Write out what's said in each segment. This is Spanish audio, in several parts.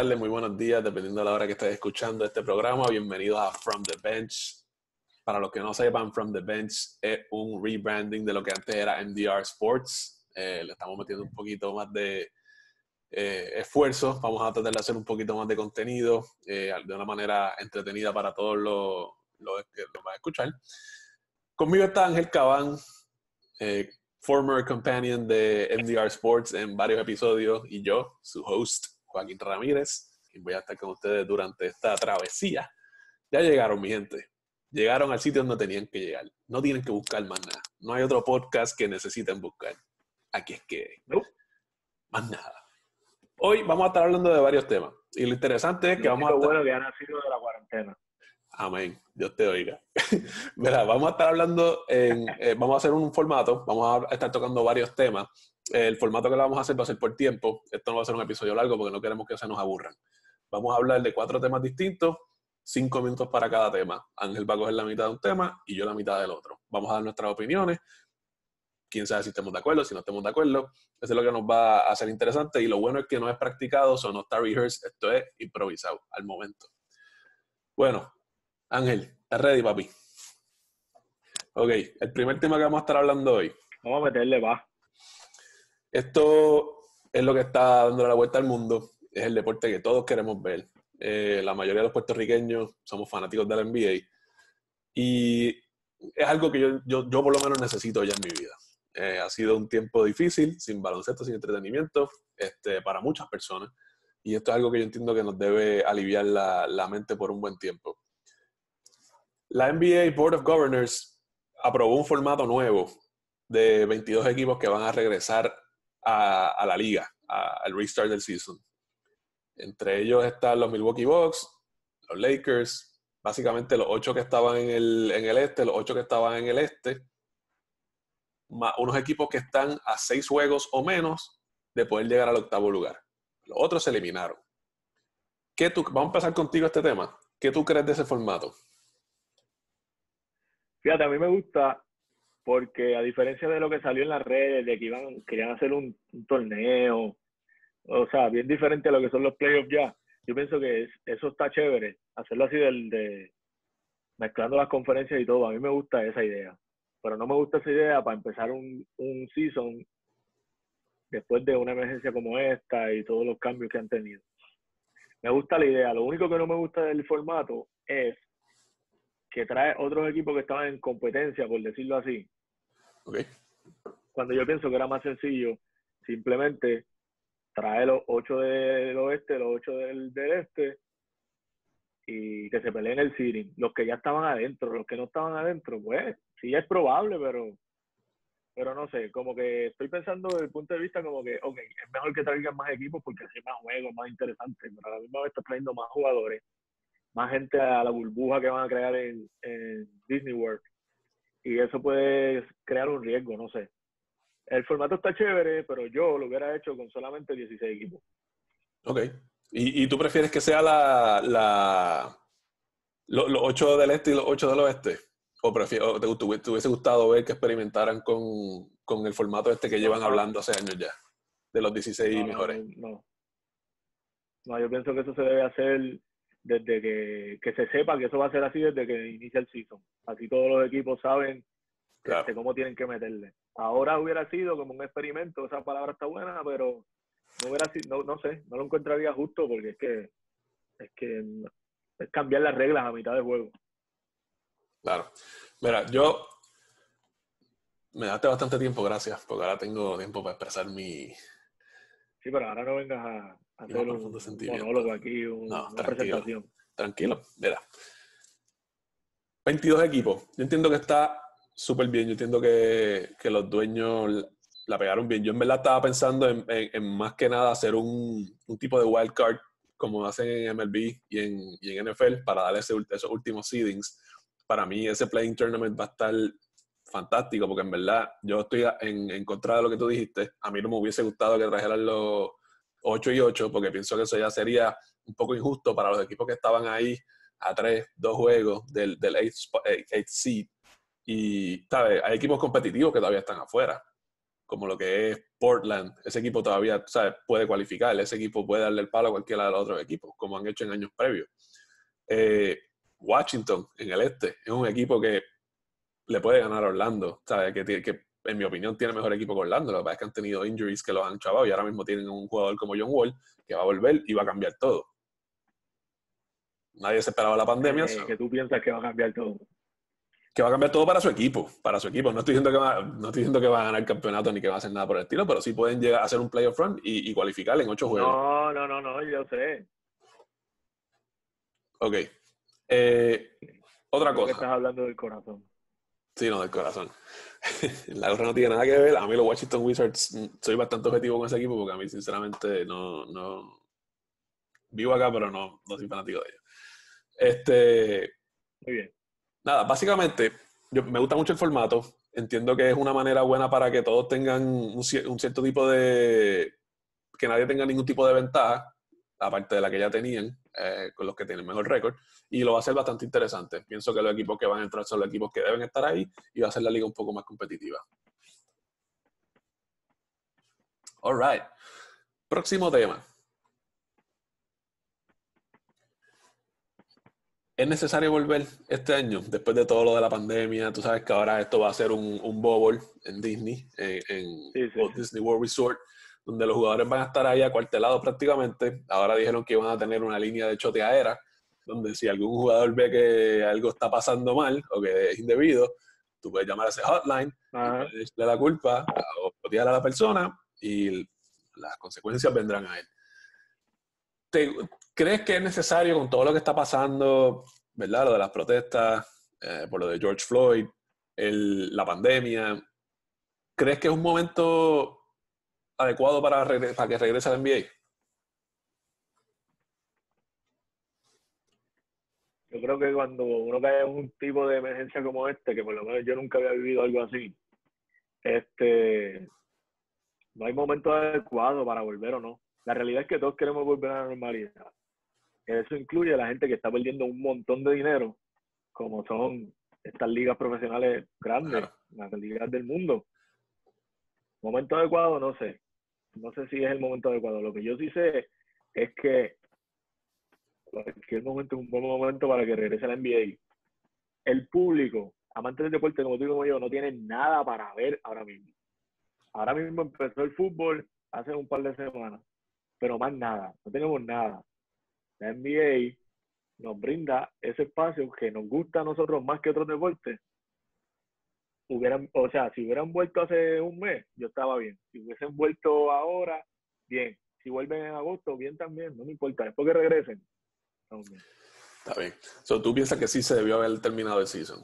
muy buenos días, dependiendo de la hora que estés escuchando este programa. Bienvenidos a From the Bench. Para los que no sepan, From the Bench es un rebranding de lo que antes era MDR Sports. Eh, le estamos metiendo un poquito más de eh, esfuerzo. Vamos a tratar de hacer un poquito más de contenido eh, de una manera entretenida para todos los, los que lo van a escuchar. Conmigo está Ángel Cabán, former companion de MDR Sports en varios episodios, y yo, su host, Joaquín Ramírez, y voy a estar con ustedes durante esta travesía. Ya llegaron, mi gente. Llegaron al sitio donde tenían que llegar. No tienen que buscar más nada. No hay otro podcast que necesiten buscar. Aquí es que. No. Más nada. Hoy vamos a estar hablando de varios temas. Y lo interesante es que vamos a. Estar... bueno que ha nacido de la cuarentena. Amén. Dios te oiga. Verá, vamos a estar hablando, en, eh, vamos a hacer un formato, vamos a estar tocando varios temas. El formato que lo vamos a hacer va a ser por tiempo. Esto no va a ser un episodio largo porque no queremos que se nos aburran. Vamos a hablar de cuatro temas distintos, cinco minutos para cada tema. Ángel va a coger la mitad de un tema y yo la mitad del otro. Vamos a dar nuestras opiniones. Quién sabe si estamos de acuerdo, si no estamos de acuerdo. Eso es lo que nos va a hacer interesante. Y lo bueno es que no es practicado, o no está rehearsed. Esto es improvisado al momento. Bueno, Ángel, ¿estás ready, papi? Ok, el primer tema que vamos a estar hablando hoy. Vamos a meterle va. Esto es lo que está dando la vuelta al mundo. Es el deporte que todos queremos ver. Eh, la mayoría de los puertorriqueños somos fanáticos de la NBA. Y es algo que yo, yo, yo por lo menos necesito ya en mi vida. Eh, ha sido un tiempo difícil, sin baloncesto, sin entretenimiento, este, para muchas personas. Y esto es algo que yo entiendo que nos debe aliviar la, la mente por un buen tiempo. La NBA Board of Governors aprobó un formato nuevo de 22 equipos que van a regresar a, la liga, al restart del season. Entre ellos están los Milwaukee Bucks, los Lakers, básicamente los ocho que estaban en el, en el este, los ocho que estaban en el este, unos equipos que están a seis juegos o menos de poder llegar al octavo lugar. Los otros se eliminaron. ¿Qué tú, vamos a empezar contigo este tema. ¿Qué tú crees de ese formato? Fíjate, a mí me gusta porque a diferencia de lo que salió en las redes, de que iban, querían hacer un, torneo, o sea, bien diferente a lo que son los playoffs ya, yo pienso que eso está chévere, hacerlo así del, de mezclando las conferencias y todo, a mí me gusta esa idea, pero no me gusta esa idea para empezar un, un season después de una emergencia como esta y todos los cambios que han tenido. Me gusta la idea, lo único que no me gusta del formato es que trae otros equipos que estaban en competencia, por decirlo así. Okay. Cuando yo pienso que era más sencillo, simplemente trae los ocho del oeste, los ocho del, este, y que se peleen el seeding. Los que ya estaban adentro, los que no estaban adentro, pues sí es probable, pero pero no sé, como que estoy pensando desde el punto de vista como que, ok, es mejor que traigan más equipos porque así más juegos, más interesantes, pero a la misma vez está trayendo más jugadores más gente a la burbuja que van a crear en, Disney World. Y eso puede crear un riesgo, no sé. El formato está chévere, pero yo lo hubiera hecho con solamente 16 equipos. Ok. ¿Y, tú prefieres que sea la, la los, 8 del este y los 8 del oeste? ¿O, prefiero, te, hubiese gustado ver que experimentaran con, con, el formato este que llevan hablando hace años ya? De los 16 mejores. no. no, yo pienso que eso se debe hacer desde que, que, se sepa que eso va a ser así desde que inicia el season. Así todos los equipos saben este, cómo tienen que meterle. Ahora hubiera sido como un experimento, esa palabra está buena, pero no hubiera sido, no, sé, no lo encontraría justo porque es que es que es cambiar las reglas a mitad de juego. Claro. Mira, yo me daste bastante tiempo, gracias, porque ahora tengo tiempo para expresar mi. Sí, pero ahora no vengas a, hacer un monólogo aquí, una presentación. Tranquilo, mira. 22 equipos. Yo entiendo que está súper bien. Yo entiendo que, que, los dueños la pegaron bien. Yo en verdad estaba pensando en, en, más que nada hacer un, un, tipo de wild card como hacen en MLB y en, y en NFL para darle ese, esos últimos seedings. Para mí ese playing tournament va a estar fantástico porque en verdad yo estoy en, en contra de lo que tú dijiste. A mí no me hubiese gustado que trajeran los 8 y 8, porque pienso que eso ya sería un poco injusto para los equipos que estaban ahí a 3, 2 juegos del, del 8 seed. Y, ¿sabes? Hay equipos competitivos que todavía están afuera, como lo que es Portland, ese equipo todavía ¿sabes? puede cualificar, ese equipo puede darle el palo a cualquiera de los otros equipos, como han hecho en años previos. Eh, Washington, en el este, es un equipo que le puede ganar a Orlando, ¿sabes? Que, que en mi opinión tiene mejor equipo que Orlando, lo que pasa es que han tenido injuries que los han chavado y ahora mismo tienen un jugador como John Wall que va a volver y va a cambiar todo. Nadie se esperaba la pandemia. Eh, que tú piensas que va a cambiar todo que va a cambiar todo para su equipo, para su equipo. No estoy diciendo que va, no estoy diciendo que va a ganar el campeonato ni que va a hacer nada por el estilo, pero sí pueden llegar a hacer un playoff run y, y cualificar en ocho juegos. No, no, no, no, yo sé. Ok. Eh, otra cosa. estás hablando del corazón. Sí, no, del corazón. La gorra no tiene nada que ver. A mí los Washington Wizards, mm, soy bastante objetivo con ese equipo porque a mí sinceramente no, no vivo acá, pero no, no soy fanático de ellos. Este, Muy bien nada, básicamente, yo, me gusta mucho el formato. Entiendo que es una manera buena para que todos tengan un, cierto tipo de. que nadie tenga ningún tipo de ventaja, aparte de la que ya tenían, eh, con los que tienen mejor récord. Y lo va a ser bastante interesante. Pienso que los equipos que van a entrar son los equipos que deben estar ahí y va a ser la liga un poco más competitiva. All right. Próximo tema. ¿Es necesario volver este año, después de todo lo de la pandemia? Tú sabes que ahora esto va a ser un, un bubble en Disney, en, Disney World Resort, donde los jugadores van a estar ahí acuartelados prácticamente. Ahora dijeron que iban a tener una línea de choteadera, donde si algún jugador ve que algo está pasando mal o que es indebido, tú puedes llamar a ese hotline, le la culpa o chotear a la persona y las consecuencias vendrán a él. ¿Crees que es necesario con todo lo que está pasando, verdad? Lo de las protestas, eh, por lo de George Floyd, la pandemia. ¿Crees que es un momento adecuado para, para que regrese al NBA? Yo creo que cuando uno cae en un tipo de emergencia como este, que por lo menos yo nunca había vivido algo así, este, no hay momento adecuado para volver o no. La realidad es que todos queremos volver a la normalidad. Eso incluye a la gente que está perdiendo un montón de dinero, como son estas ligas profesionales grandes, las ligas del mundo. Momento adecuado, no sé. No sé si es el momento adecuado. Lo que yo sí sé es que cualquier momento es un buen momento para que regrese la NBA. El público, amantes del deporte como tú y como yo, no tienen nada para ver ahora mismo. Ahora mismo empezó el fútbol hace un par de semanas pero más nada, no tenemos nada. La NBA nos brinda ese espacio que nos gusta a nosotros más que otros deportes. Hubieran, o sea, si hubieran vuelto hace un mes, yo estaba bien. Si hubiesen vuelto ahora, bien. Si vuelven en agosto, bien también, no me importa. Después que regresen, Está bien. So, ¿Tú piensas que sí se debió haber terminado el season?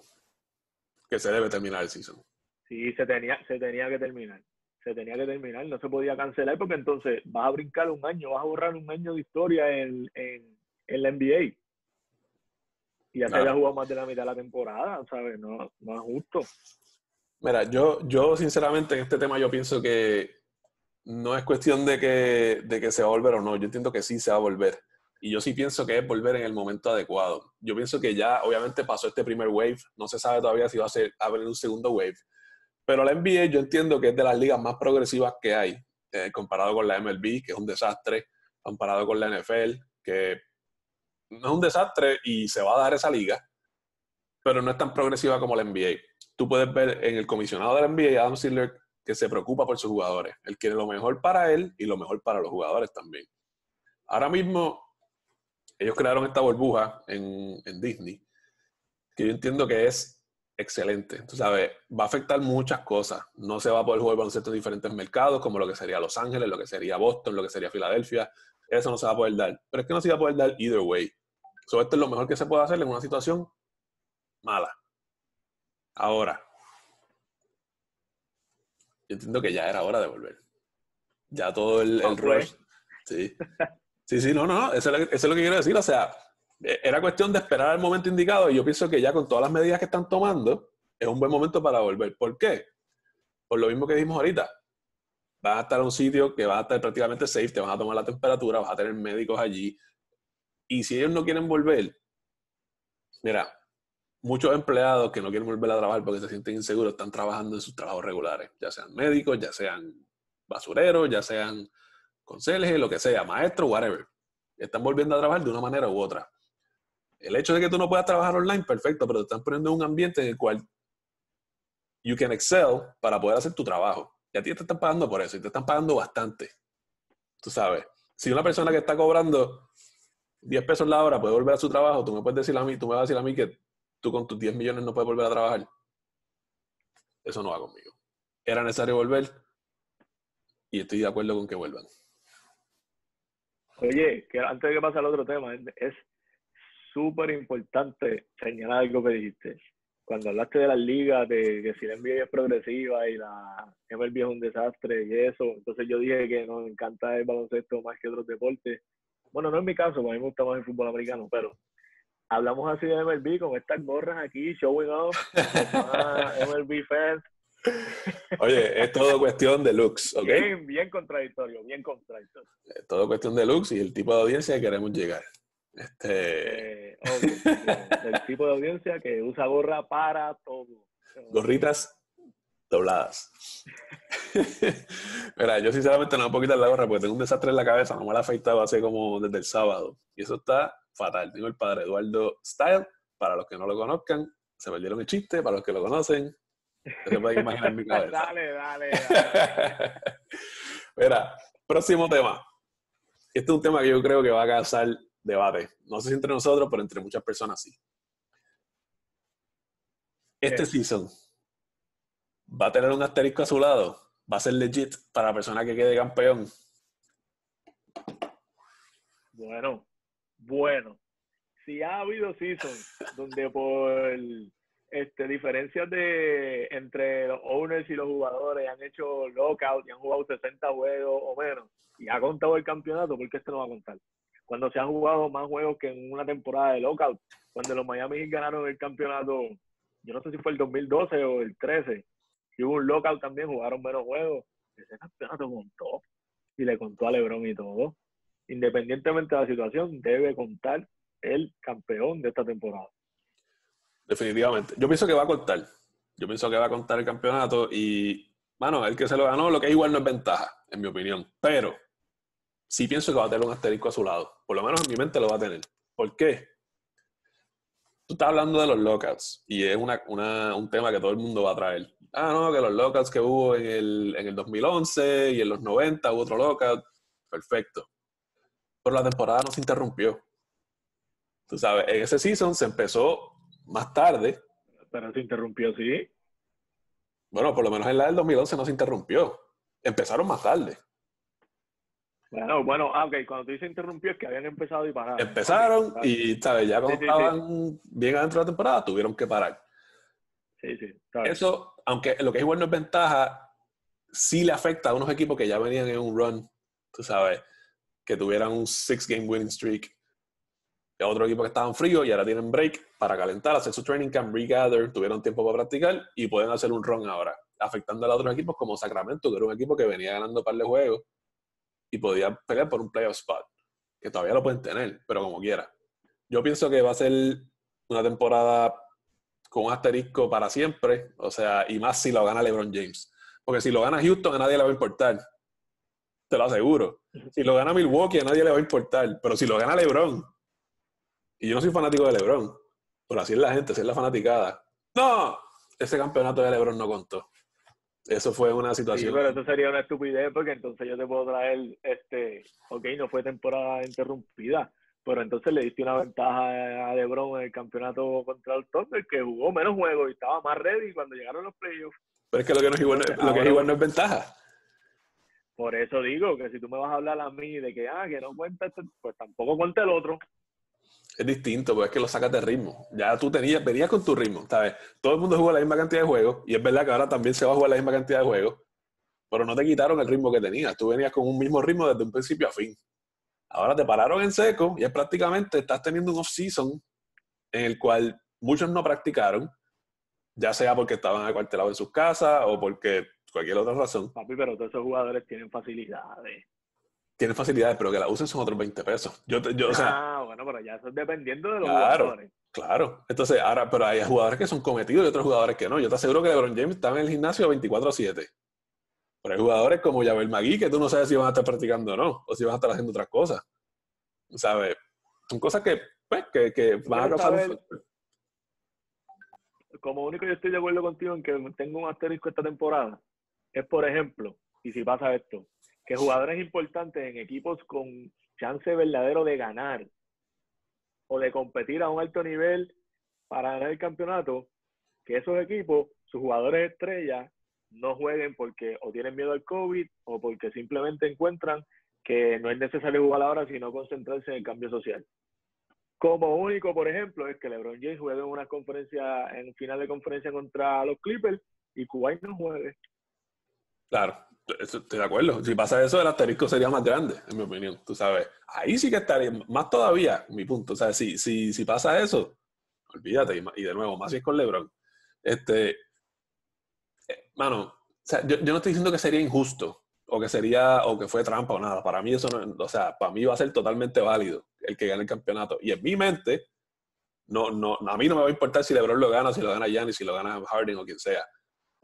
Que se debe terminar el season. Sí, se tenía, se tenía que terminar se tenía que terminar, no se podía cancelar porque entonces vas a brincar un año, vas a borrar un año de historia en, en, la NBA. Y ya se haya jugado más de la mitad de la temporada, ¿sabes? No, no es justo. Mira, yo, yo sinceramente en este tema yo pienso que no es cuestión de que, de que se va a volver o no, yo entiendo que sí se va a volver. Y yo sí pienso que es volver en el momento adecuado. Yo pienso que ya, obviamente, pasó este primer wave. No se sabe todavía si va a, ser, a haber un segundo wave. Pero la NBA yo entiendo que es de las ligas más progresivas que hay, eh, comparado con la MLB, que es un desastre, comparado con la NFL, que no es un desastre y se va a dar esa liga, pero no es tan progresiva como la NBA. Tú puedes ver en el comisionado de la NBA, Adam Silver, que se preocupa por sus jugadores. Él quiere lo mejor para él y lo mejor para los jugadores también. Ahora mismo, ellos crearon esta burbuja en, en Disney, que yo entiendo que es excelente. Tú sabes, va a afectar muchas cosas. No se va a poder jugar baloncesto en diferentes mercados, como lo que sería Los Ángeles, lo que sería Boston, lo que sería Filadelfia. Eso no se va a poder dar. Pero es que no se va a poder dar either way. So, esto es lo mejor que se puede hacer en una situación mala. Ahora, yo entiendo que ya era hora de volver. Ya todo el, el rush. Sí. Sí, sí, no, no, eso es, lo, que quiero decir. O sea, eh, era cuestión de esperar el momento indicado y yo pienso que ya con todas las medidas que están tomando, es un buen momento para volver. ¿Por qué? Por lo mismo que dijimos ahorita. Vas a estar en un sitio que va a estar prácticamente safe, te van a tomar la temperatura, vas a tener médicos allí. Y si ellos no quieren volver, mira, muchos empleados que no quieren volver a trabajar porque se sienten inseguros están trabajando en sus trabajos regulares, ya sean médicos, ya sean basureros, ya sean conserjes, lo que sea, maestros, whatever. Están volviendo a trabajar de una manera u otra. El hecho de que tú no puedas trabajar online, perfecto, pero te están poniendo en un ambiente en el cual you can excel para poder hacer tu trabajo. Y a ti te están pagando por eso, y te están pagando bastante. Tú sabes, si una persona que está cobrando 10 pesos la hora puede volver a su trabajo, tú me puedes decir a mí, tú me vas a decir a mí que tú con tus 10 millones no puedes volver a trabajar. Eso no va conmigo. Era necesario volver y estoy de acuerdo con que vuelvan. Oye, que antes de que pase al otro tema, es súper importante señalar algo que dijiste. Cuando hablaste de las ligas, de que si la NBA es progresiva y la MLB es un desastre y eso, entonces yo dije que nos encanta el baloncesto más que otros deportes. Bueno, no es mi caso, porque a mí me gusta más el fútbol americano, pero hablamos así de MLB con estas gorras aquí, showing off, MLB fans. Oye, es todo cuestión de looks, ¿ok? Bien, bien contradictorio, bien contradictorio. Es todo cuestión de looks y el tipo de audiencia que queremos llegar. Este... Eh, el tipo de audiencia que usa gorra para todo. Gorritas dobladas. Mira, yo sinceramente no me puedo quitar la gorra porque tengo un desastre en la cabeza, no me la he afeitado hace como desde el sábado. Y eso está fatal. Tengo el padre Eduardo Style, para los que no lo conozcan, se perdieron el chiste, para los que lo conocen, se pueden imaginar mi cabeza. dale, dale, dale. Mira, próximo tema. Este es un tema que yo creo que va a causar debate. No sé si entre nosotros, pero entre muchas personas sí. Este season va a tener un asterisco a su lado. Va a ser legit para la persona que quede campeón. Bueno, bueno. Si ha habido seasons donde por este, diferencias de entre los owners y los jugadores han hecho lockout y han jugado 60 juegos o menos y ha contado el campeonato, ¿por qué este no va a contar? Cuando se han jugado más juegos que en una temporada de lockout, cuando los Miami ganaron el campeonato, yo no sé si fue el 2012 o el 13, y hubo un lockout también, jugaron menos juegos, ese campeonato contó y le contó a LeBron y todo. Independientemente de la situación, debe contar el campeón de esta temporada. Definitivamente. Yo pienso que va a contar. Yo pienso que va a contar el campeonato y, bueno, el que se lo ganó, lo que igual no es ventaja, en mi opinión. Pero sí pienso que va a tener un asterisco a su lado. Por lo menos en mi mente lo va a tener. ¿Por qué? Tú estás hablando de los lockouts y es una, un tema que todo el mundo va a traer. Ah, no, que los lockouts que hubo en el, en el 2011 y en los 90 hubo otro lockout. Perfecto. Pero la temporada no se interrumpió. Tú sabes, en ese season se empezó más tarde. Pero se interrumpió, sí. Bueno, por lo menos en la del 2011 no se interrumpió. Empezaron más tarde. Bueno, bueno, ah, ok, cuando tú dices interrumpió es que habían empezado y pararon. Empezaron y, ¿sabes? Ya cuando estaban bien adentro de la temporada, tuvieron que parar. Sí, sí. Eso, aunque lo que es igual no es ventaja, sí le afecta a unos equipos que ya venían en un run, tú sabes, que tuvieran un six-game winning streak y otro equipo que estaban fríos y ahora tienen break para calentar, hacer su training camp, regather, tuvieron tiempo para practicar y pueden hacer un run ahora, afectando a otros equipos como Sacramento, que era un equipo que venía ganando un par de juegos y podía pelear por un playoff spot, que todavía lo pueden tener, pero como quiera. Yo pienso que va a ser una temporada con un asterisco para siempre, o sea, y más si lo gana LeBron James. Porque si lo gana Houston, a nadie le va a importar. Te lo aseguro. Si lo gana Milwaukee, a nadie le va a importar. Pero si lo gana LeBron, y yo no soy fanático de LeBron, pero así es la gente, así es la fanaticada. No, ese campeonato de LeBron no contó. Eso fue una situación. Sí, pero eso sería una estupidez porque entonces yo te puedo traer, este, ok, no fue temporada interrumpida, pero entonces le diste una ventaja a LeBron en el campeonato contra el Thunder que jugó menos juegos y estaba más ready cuando llegaron los playoffs. Pero es que lo que, no es igual, lo que es igual no es ventaja. Por eso digo que si tú me vas a hablar a mí de que, ah, que no cuenta, este, pues tampoco cuenta el otro es distinto, porque es que lo sacas de ritmo. Ya tú tenías, venías con tu ritmo, ¿sabes? Todo el mundo juega la misma cantidad de juegos, y es verdad que ahora también se va a jugar la misma cantidad de juegos, pero no te quitaron el ritmo que tenías. Tú venías con un mismo ritmo desde un principio a fin. Ahora te pararon en seco y es prácticamente estás teniendo un off-season en el cual muchos no practicaron, ya sea porque estaban acuartelados en sus casas o porque cualquier otra razón. Papi, pero todos esos jugadores tienen facilidades. tienen facilidades, pero que la usen son otros 20 pesos. Yo, yo, o sea, ah, bueno, pero ya eso es dependiendo de los Claro. jugadores. claro. Entonces, ahora, pero hay jugadores que son cometidos y otros jugadores que no. Yo te aseguro que LeBron James estaba en el gimnasio 24-7. Pero hay jugadores como Yabel Magui que tú no sabes si van a estar practicando o no, o si van a estar haciendo otras cosas. ¿Sabes? Son cosas que, pues, que, que van a causar un saber? Como único yo estoy de acuerdo contigo en que tengo un asterisco esta temporada, es por ejemplo, y si pasa esto, que jugadores importantes en equipos con chance verdadero de ganar o de competir a un alto nivel para ganar el campeonato, que esos equipos, sus jugadores estrellas, no jueguen porque o tienen miedo al COVID o porque simplemente encuentran que no es necesario jugar ahora, sino concentrarse en el cambio social. Como único, por ejemplo, es que LeBron James juegue en una conferencia, en final de conferencia contra los Clippers y Kuwait no juegue. Claro, estoy de acuerdo. Si pasa eso, el asterisco sería más grande, en mi opinión. Tú sabes, ahí sí que estaría, más todavía, mi punto. O sea, si, si, si pasa eso, olvídate. Y, de nuevo, más si es con LeBron. Este, eh, mano, o sea, yo, yo no estoy diciendo que sería injusto o que sería, o que fue trampa o nada. Para mí eso no, o sea, para mí va a ser totalmente válido el que gane el campeonato. Y en mi mente, no, no, a mí no me va a importar si LeBron lo gana, si lo gana Giannis, si lo gana Harden o quien sea.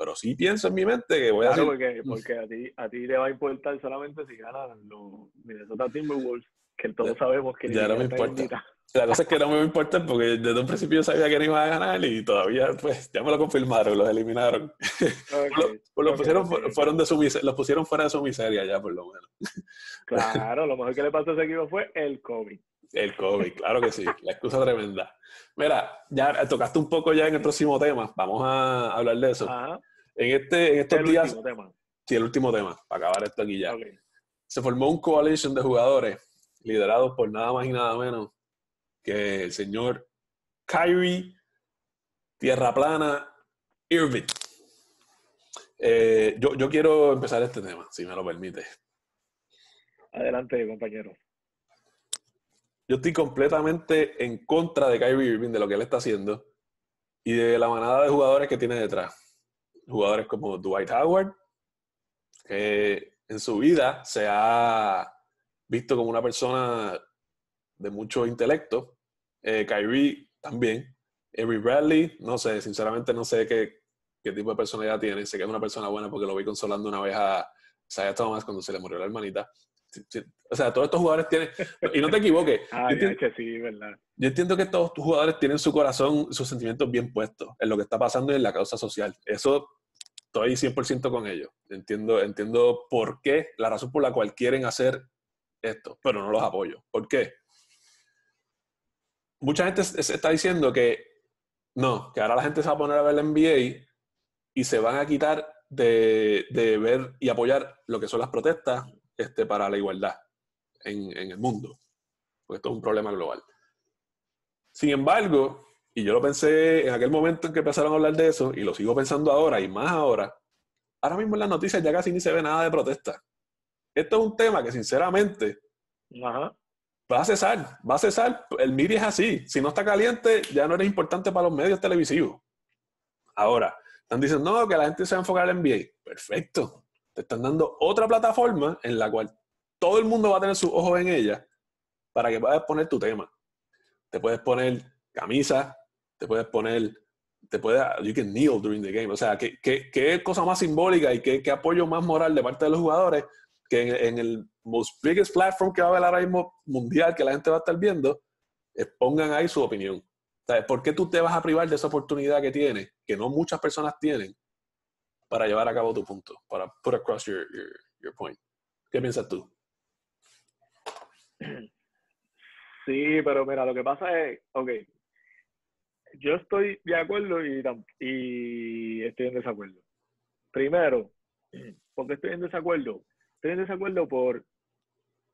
Pero sí pienso en mi mente que voy a decir, porque, porque a ti a ti te va a importar solamente si ganan los Minnesota Timberwolves, que todos sabemos que ya no me importa. La cosa es que no me importa porque desde un principio yo sabía que no iba a ganar y todavía, pues, ya me lo confirmaron, los eliminaron. Pues los, pusieron, fueron de su, los pusieron fuera de su miseria ya, por lo menos. Claro, lo mejor que le pasó a ese equipo fue el COVID. El COVID, claro que sí, la excusa tremenda. Mira, ya tocaste un poco ya en el próximo tema, vamos a hablar de eso. Ajá. En, este, en estos el días, último tema. sí, el último tema, para acabar esto aquí ya. Se formó un coalition de jugadores liderados por nada más y nada menos que el señor Kyrie Tierra Plana Irving. Eh, yo, yo quiero empezar este tema, si me lo permite. Adelante, compañero. Yo estoy completamente en contra de Kyrie Irving, de lo que él está haciendo y de la manada de jugadores que tiene detrás. Jugadores como Dwight Howard, que en su vida se ha visto como una persona de mucho intelecto. Eh, Kyrie también. Avery Bradley, no sé, sinceramente no sé qué, qué tipo de personalidad tiene. Sé que es una persona buena porque lo vi consolando una vez a Isaiah Thomas cuando se le murió la hermanita. O sea, todos estos jugadores tienen... Y no te equivoques. Ah, yo entiendo- que sí, ¿verdad? yo entiendo que todos tus jugadores tienen su corazón, sus sentimientos bien puestos en lo que está pasando y en la causa social. Eso estoy 100% con ellos. Entiendo, entiendo por qué, la razón por la cual quieren hacer esto, pero no los apoyo. ¿Por qué? Mucha gente se está diciendo que no, que ahora la gente se va a poner a ver la NBA y se van a quitar de, de ver y apoyar lo que son las protestas este, para la igualdad en, en el mundo. Porque esto es un problema global. Sin embargo, y yo lo pensé en aquel momento en que empezaron a hablar de eso, y lo sigo pensando ahora y más ahora, ahora mismo en las noticias ya casi ni se ve nada de protesta. Esto es un tema que sinceramente Ajá. va a cesar, va a cesar. El media es así. Si no está caliente, ya no eres importante para los medios televisivos. Ahora, están diciendo, no, que la gente se va a enfocar en NBA. Perfecto. Te están dando otra plataforma en la cual todo el mundo va a tener sus ojos en ella para que puedas poner tu tema. Te puedes poner camisa, te puedes poner, te puedes, you can kneel during the game. O sea, ¿qué, qué, qué cosa más simbólica y qué, qué apoyo más moral de parte de los jugadores que en, el most biggest platform que va a haber ahora mismo mundial que la gente va a estar viendo, pongan ahí su opinión. ¿Por qué tú te vas a privar de esa oportunidad que tienes, que no muchas personas tienen, para llevar a cabo tu punto, para put across your, your, your point? ¿Qué piensas tú? Sí, pero mira, lo que pasa es, ok, yo estoy de acuerdo y, y estoy en desacuerdo. Primero, ¿por qué estoy en desacuerdo? Estoy en desacuerdo por,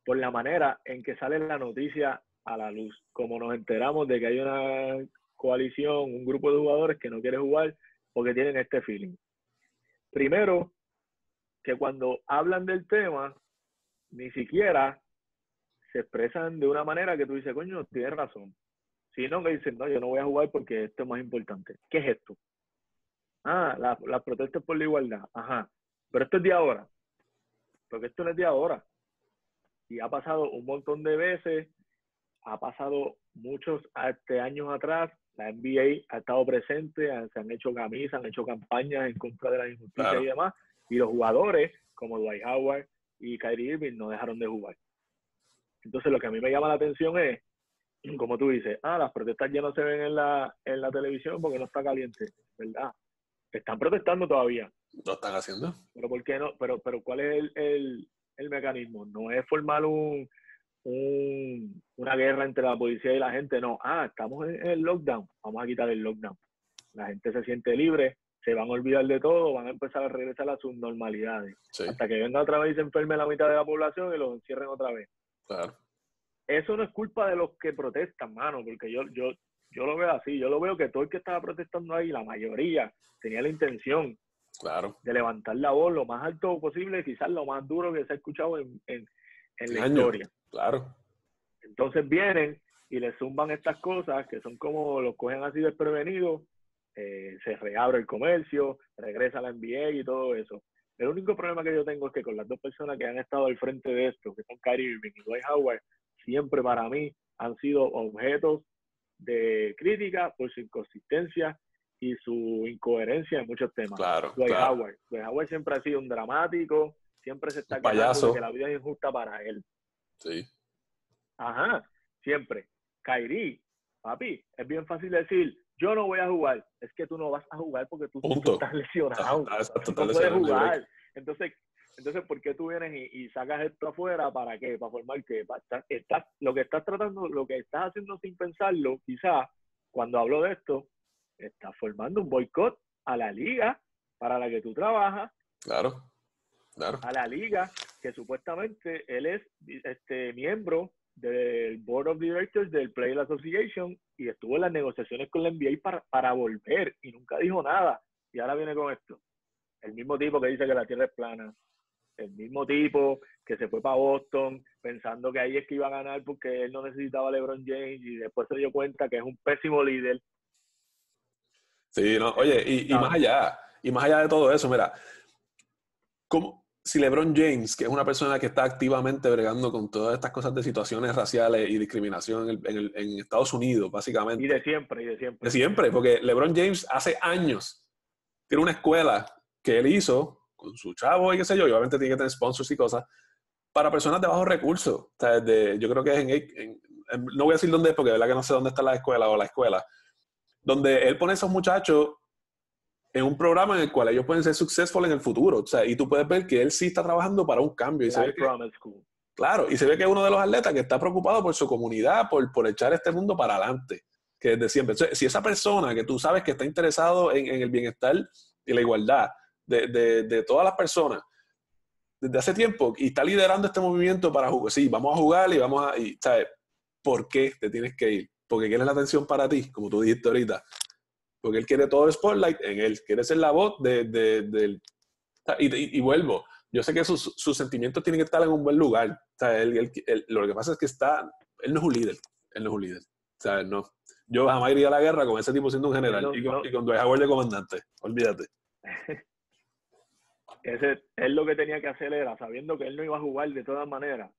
por la manera en que sale la noticia a la luz. Como nos enteramos de que hay una coalición, un grupo de jugadores que no quiere jugar porque tienen este feeling. Primero, que cuando hablan del tema, ni siquiera se expresan de una manera que tú dices, coño, tienes razón. Si no, que dicen, no, yo no voy a jugar porque esto es más importante. ¿Qué es esto? Ah, las la protestas por la igualdad. Ajá. Pero esto es de ahora. Porque esto no es de ahora. Y ha pasado un montón de veces, ha pasado muchos este, años atrás, la NBA ha estado presente, se han hecho camisas, han hecho campañas en contra de la injusticia y demás, y los jugadores como Dwight Howard y Kyrie Irving no dejaron de jugar. Entonces lo que a mí me llama la atención es, como tú dices, ah, las protestas ya no se ven en la, en la televisión porque no está caliente, ¿verdad? Están protestando todavía. Lo están haciendo. Pero ¿por qué no? Pero, pero ¿cuál es el, el, el mecanismo? No es formar un, un, una guerra entre la policía y la gente, no. Ah, estamos en el lockdown, vamos a quitar el lockdown. La gente se siente libre, se van a olvidar de todo, van a empezar a regresar a sus normalidades. Hasta que venga otra vez y se enferme la mitad de la población y los encierren otra vez. Claro. Eso no es culpa de los que protestan, mano, porque yo, yo, yo lo veo así. Yo lo veo que todo el que estaba protestando ahí, la mayoría, tenía la intención claro. de levantar la voz lo más alto posible, quizás lo más duro que se ha escuchado en, en, la historia. Claro. Entonces vienen y le zumban estas cosas que son como los cogen así desprevenidos, eh, se reabre el comercio, regresa la NBA y todo eso. El único problema que yo tengo es que con las dos personas que han estado al frente de esto, que son Kyrie Irving y Dwight Howard, siempre para mí han sido objetos de crítica por su inconsistencia y su incoherencia en muchos temas. Claro, Dwight Howard. Dwight Howard siempre ha sido un dramático, siempre se está quejando que la vida es injusta para él. Sí. Ajá, siempre. Kyrie, papi, es bien fácil decir, yo no voy a jugar. Es que tú no vas a jugar porque tú, estás lesionado. no puedes jugar. Entonces, entonces, ¿por qué tú vienes y, sacas esto afuera? ¿Para qué? ¿Para formar qué? estás, lo que estás tratando, lo que estás haciendo sin pensarlo, quizás, cuando hablo de esto, estás formando un boicot a la liga para la que tú trabajas. Claro, claro. A la liga, que supuestamente él es este miembro del Board of Directors del Player Association y estuvo en las negociaciones con la NBA para, para volver y nunca dijo nada. Y ahora viene con esto. El mismo tipo que dice que la Tierra es plana, el mismo tipo que se fue para Boston pensando que ahí es que iba a ganar porque él no necesitaba a LeBron James y después se dio cuenta que es un pésimo líder. Sí, no, oye, y, más allá, y más allá de todo eso, mira, como si LeBron James, que es una persona que está activamente bregando con todas estas cosas de situaciones raciales y discriminación en, en, en Estados Unidos, básicamente. Y de siempre, y de siempre. De siempre, porque LeBron James hace años tiene una escuela que él hizo con su chavo y qué sé yo, y obviamente tiene que tener sponsors y cosas, para personas de bajos recursos. O sea, yo creo que es en, no voy a decir dónde es porque de verdad que no sé dónde está la escuela o la escuela, donde él pone a esos muchachos en un programa en el cual ellos pueden ser successful en el futuro. O sea, y tú puedes ver que él sí está trabajando para un cambio. Y se ve que, claro, y se ve que es uno de los atletas que está preocupado por su comunidad, por, por echar este mundo para adelante, que desde siempre. si esa persona que tú sabes que está interesado en, en el bienestar y la igualdad, de, de, todas las personas desde hace tiempo y está liderando este movimiento para jugar. Sí, vamos a jugar y vamos a. Y, ¿sabes? ¿Por qué te tienes que ir? Porque quiere la atención para ti, como tú dijiste ahorita. Porque él quiere todo el spotlight en él. Quiere ser la voz de, de, y, y, vuelvo. Yo sé que sus, sus, sentimientos tienen que estar en un buen lugar. O sea, él, lo que pasa es que está. Él no es un líder. Él no es un líder. O sea, no. Yo jamás iría a la guerra con ese tipo siendo un general y, con, y con Dwight Howard de comandante. Olvídate. Ese, él lo que tenía que hacer era, sabiendo que él no iba a jugar de todas maneras,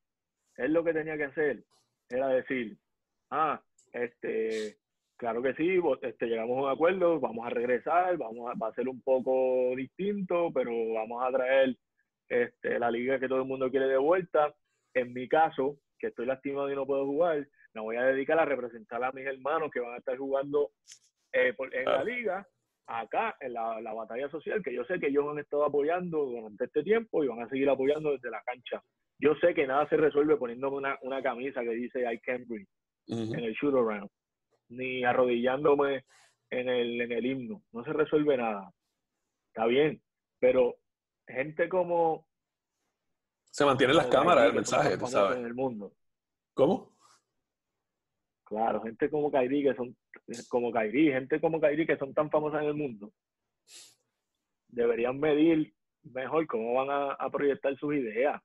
él lo que tenía que hacer era decir, ah, este, claro que sí, este, llegamos a un acuerdo, vamos a regresar, vamos a, va a ser un poco distinto, pero vamos a traer este, la liga que todo el mundo quiere de vuelta. En mi caso, que estoy lastimado y no puedo jugar, me voy a dedicar a representar a mis hermanos que van a estar jugando eh, en la liga acá en la, la, batalla social, que yo sé que ellos han estado apoyando durante este tiempo y van a seguir apoyando desde la cancha. Yo sé que nada se resuelve poniéndome una, una camisa que dice I can't breathe en el shoot around, ni arrodillándome en el, en el himno. No se resuelve nada. Está bien, pero gente como... Se mantienen las cámaras el mensaje, tú sabes. En el mundo. ¿Cómo? Claro, gente como Kairi, que son como Kairi, gente como Kairi que son tan famosas en el mundo, deberían medir mejor cómo van a, proyectar sus ideas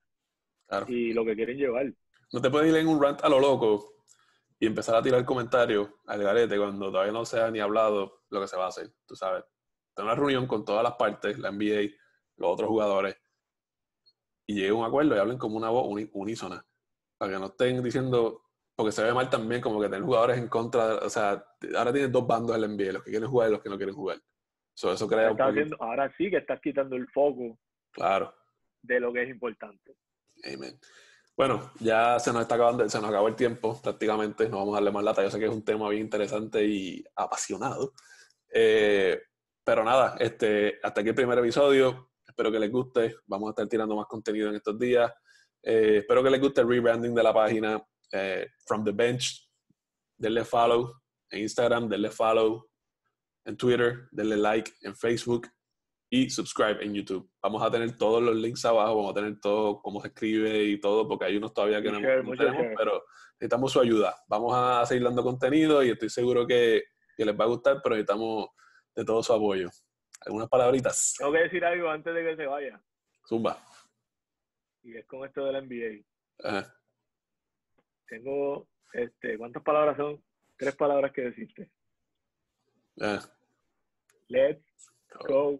y lo que quieren llevar. No te puedes ir en un rant a lo loco y empezar a tirar comentarios al garete cuando todavía no se ha ni hablado lo que se va a hacer, tú sabes. Tener una reunión con todas las partes, la NBA, los otros jugadores, y llegue a un acuerdo y hablen como una voz unísona para que no estén diciendo, porque se ve mal también como que tener jugadores en contra, de- o sea, ahora tienes dos bandos del NBA, los que quieren jugar y los que no quieren jugar. So, eso crea un ahora sí que estás quitando el foco Claro. de lo que es importante. Amen. Bueno, ya se nos está acabando, se nos acabó el tiempo prácticamente. No vamos a darle más lata. Yo sé que es un tema bien interesante y apasionado. Eh, pero nada, este, hasta aquí el primer episodio. Espero que les guste. Vamos a estar tirando más contenido en estos días. Eh, espero que les guste el rebranding de la página eh, From the Bench. Denle follow en Instagram, denle follow en Twitter, denle like en Facebook y subscribe en YouTube. Vamos a tener todos los links abajo, vamos a tener todo cómo se escribe y todo, porque hay unos todavía que no, Share, no tenemos, pero necesitamos su ayuda. Vamos a seguir dando contenido y estoy seguro que, que les va a gustar, pero necesitamos de todo su apoyo. ¿Algunas palabritas? Tengo que decir algo antes de que se vaya. Zumba. Y es con esto del NBA. Ajá. Tengo, este, ¿cuántas palabras son? Tres palabras que decirte. Ajá. Let's go.